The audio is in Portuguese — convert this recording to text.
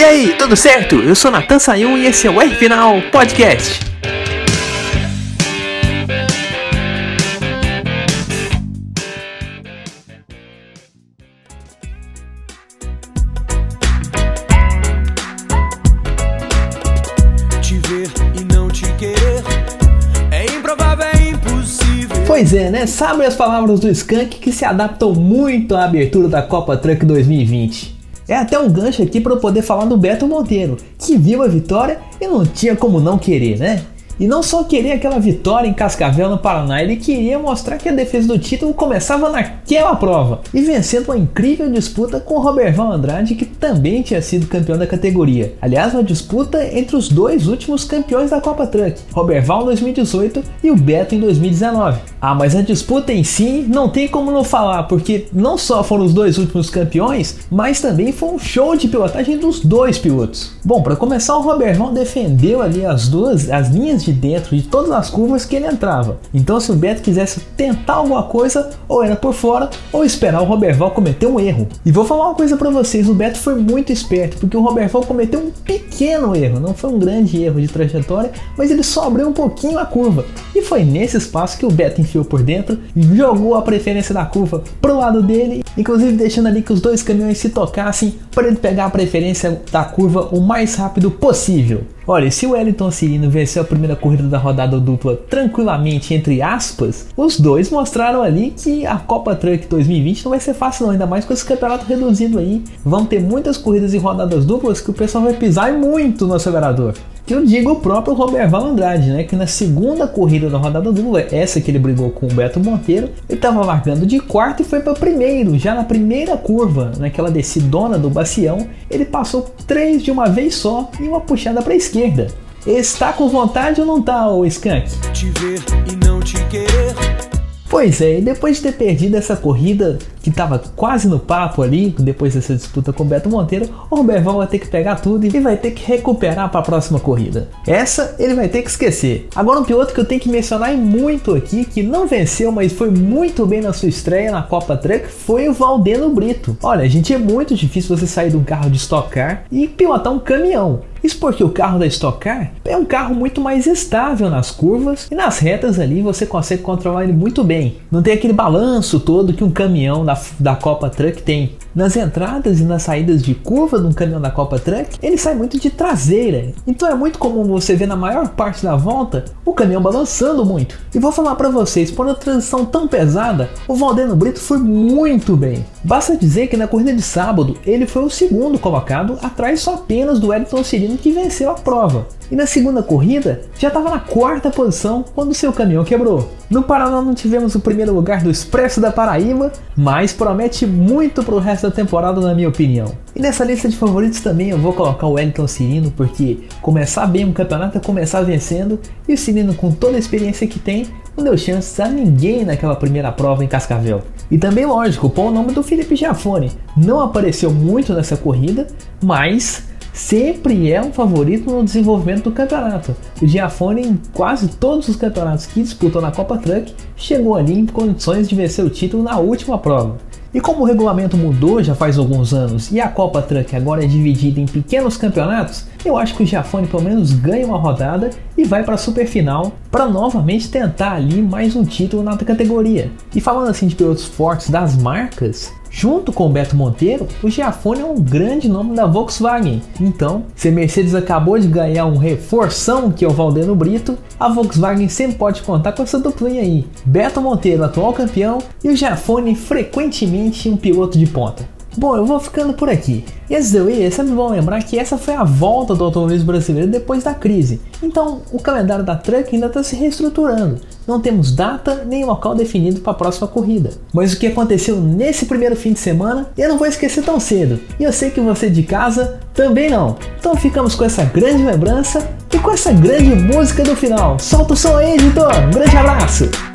E aí, tudo certo? Eu sou Natan Sayun e esse é o R Final Podcast. Te ver e não te querer é improvável, é impossível. Pois é, né? Sabem as palavras do Skank que se adaptam muito à abertura da Copa Truck 2020. É até um gancho aqui para eu poder falar do Beto Monteiro, que viu a vitória e não tinha como não querer, né? E não só querer aquela vitória em Cascavel no Paraná, ele queria mostrar que a defesa do título começava naquela prova e vencendo uma incrível disputa com Roberval Andrade, que também tinha sido campeão da categoria. Aliás, uma disputa entre os dois últimos campeões da Copa Truck, Roberval em 2018 e o Beto em 2019. Ah, mas a disputa em si não tem como não falar, porque não só foram os dois últimos campeões, mas também foi um show de pilotagem dos dois pilotos. Bom, para começar, o Roberval defendeu ali as duas as linhas de de dentro de todas as curvas que ele entrava. Então, se o Beto quisesse tentar alguma coisa, ou era por fora, ou esperar o Roberval cometer um erro. E vou falar uma coisa para vocês: o Beto foi muito esperto, porque o Roberval cometeu um pequeno erro, não foi um grande erro de trajetória, mas ele só abriu um pouquinho a curva. E foi nesse espaço que o Beto enfiou por dentro jogou a preferência da curva pro lado dele, inclusive deixando ali que os dois caminhões se tocassem para ele pegar a preferência da curva o mais rápido possível. Olha, se o Wellington Cirino venceu a primeira corrida da rodada dupla tranquilamente, entre aspas, os dois mostraram ali que a Copa Truck 2020 não vai ser fácil não, ainda mais com esse campeonato reduzido aí. Vão ter muitas corridas e rodadas duplas que o pessoal vai pisar muito no acelerador que eu digo o próprio Roberval Andrade, né? Que na segunda corrida da rodada dupla, essa que ele brigou com o Beto Monteiro, ele estava largando de quarto e foi para primeiro. Já na primeira curva, naquela descidona do bacião, ele passou três de uma vez só e uma puxada para a esquerda. Está com vontade ou não tá, o Skank? Te ver e não te querer Pois é, e depois de ter perdido essa corrida que estava quase no papo ali, depois dessa disputa com o Beto Monteiro, o Roberval vai ter que pegar tudo e vai ter que recuperar para a próxima corrida. Essa ele vai ter que esquecer. Agora um piloto que eu tenho que mencionar muito aqui, que não venceu, mas foi muito bem na sua estreia na Copa Truck, foi o Valdeno Brito. Olha, gente, é muito difícil você sair de um carro de Stock Car e pilotar um caminhão. Isso porque o carro da Stock Car é um carro muito mais estável nas curvas e nas retas ali você consegue controlar ele muito bem. Não tem aquele balanço todo que um caminhão da, da Copa Truck tem. Nas entradas e nas saídas de curva de um caminhão da Copa Truck, ele sai muito de traseira. Então é muito comum você ver na maior parte da volta o caminhão balançando muito. E vou falar para vocês, por uma transição tão pesada, o Valdeno Brito foi muito bem. Basta dizer que na corrida de sábado ele foi o segundo colocado, atrás só apenas do Wellington Cirino que venceu a prova. E na segunda corrida já estava na quarta posição quando seu caminhão quebrou. No Paraná não tivemos o primeiro lugar do Expresso da Paraíba, mas promete muito para o resto da temporada na minha opinião. E nessa lista de favoritos também eu vou colocar o Wellington Cirino, porque começar bem um campeonato é começar vencendo, e o Cirino com toda a experiência que tem, não deu chances a ninguém naquela primeira prova em Cascavel. E também, lógico, pôr o nome do Felipe Giafone. Não apareceu muito nessa corrida, mas sempre é um favorito no desenvolvimento do campeonato. O Giafone, em quase todos os campeonatos que disputou na Copa Truck, chegou ali em condições de vencer o título na última prova. E como o regulamento mudou já faz alguns anos e a Copa Truck agora é dividida em pequenos campeonatos, eu acho que o Giafone pelo menos ganha uma rodada e vai para a super final para novamente tentar ali mais um título na categoria. E falando assim de pilotos fortes das marcas, Junto com o Beto Monteiro, o Giafone é um grande nome da Volkswagen. Então, se a Mercedes acabou de ganhar um reforção que é o Valdeno Brito, a Volkswagen sempre pode contar com essa duplinha aí. Beto Monteiro, atual campeão, e o Giafone frequentemente um piloto de ponta. Bom, eu vou ficando por aqui. E antes de eu ir, é sempre bom lembrar que essa foi a volta do automobilismo brasileiro depois da crise. Então, o calendário da Truck ainda está se reestruturando. Não temos data nem local definido para a próxima corrida. Mas o que aconteceu nesse primeiro fim de semana, eu não vou esquecer tão cedo. E eu sei que você de casa também não. Então ficamos com essa grande lembrança e com essa grande música do final. Solta o som aí, editor! Um grande abraço!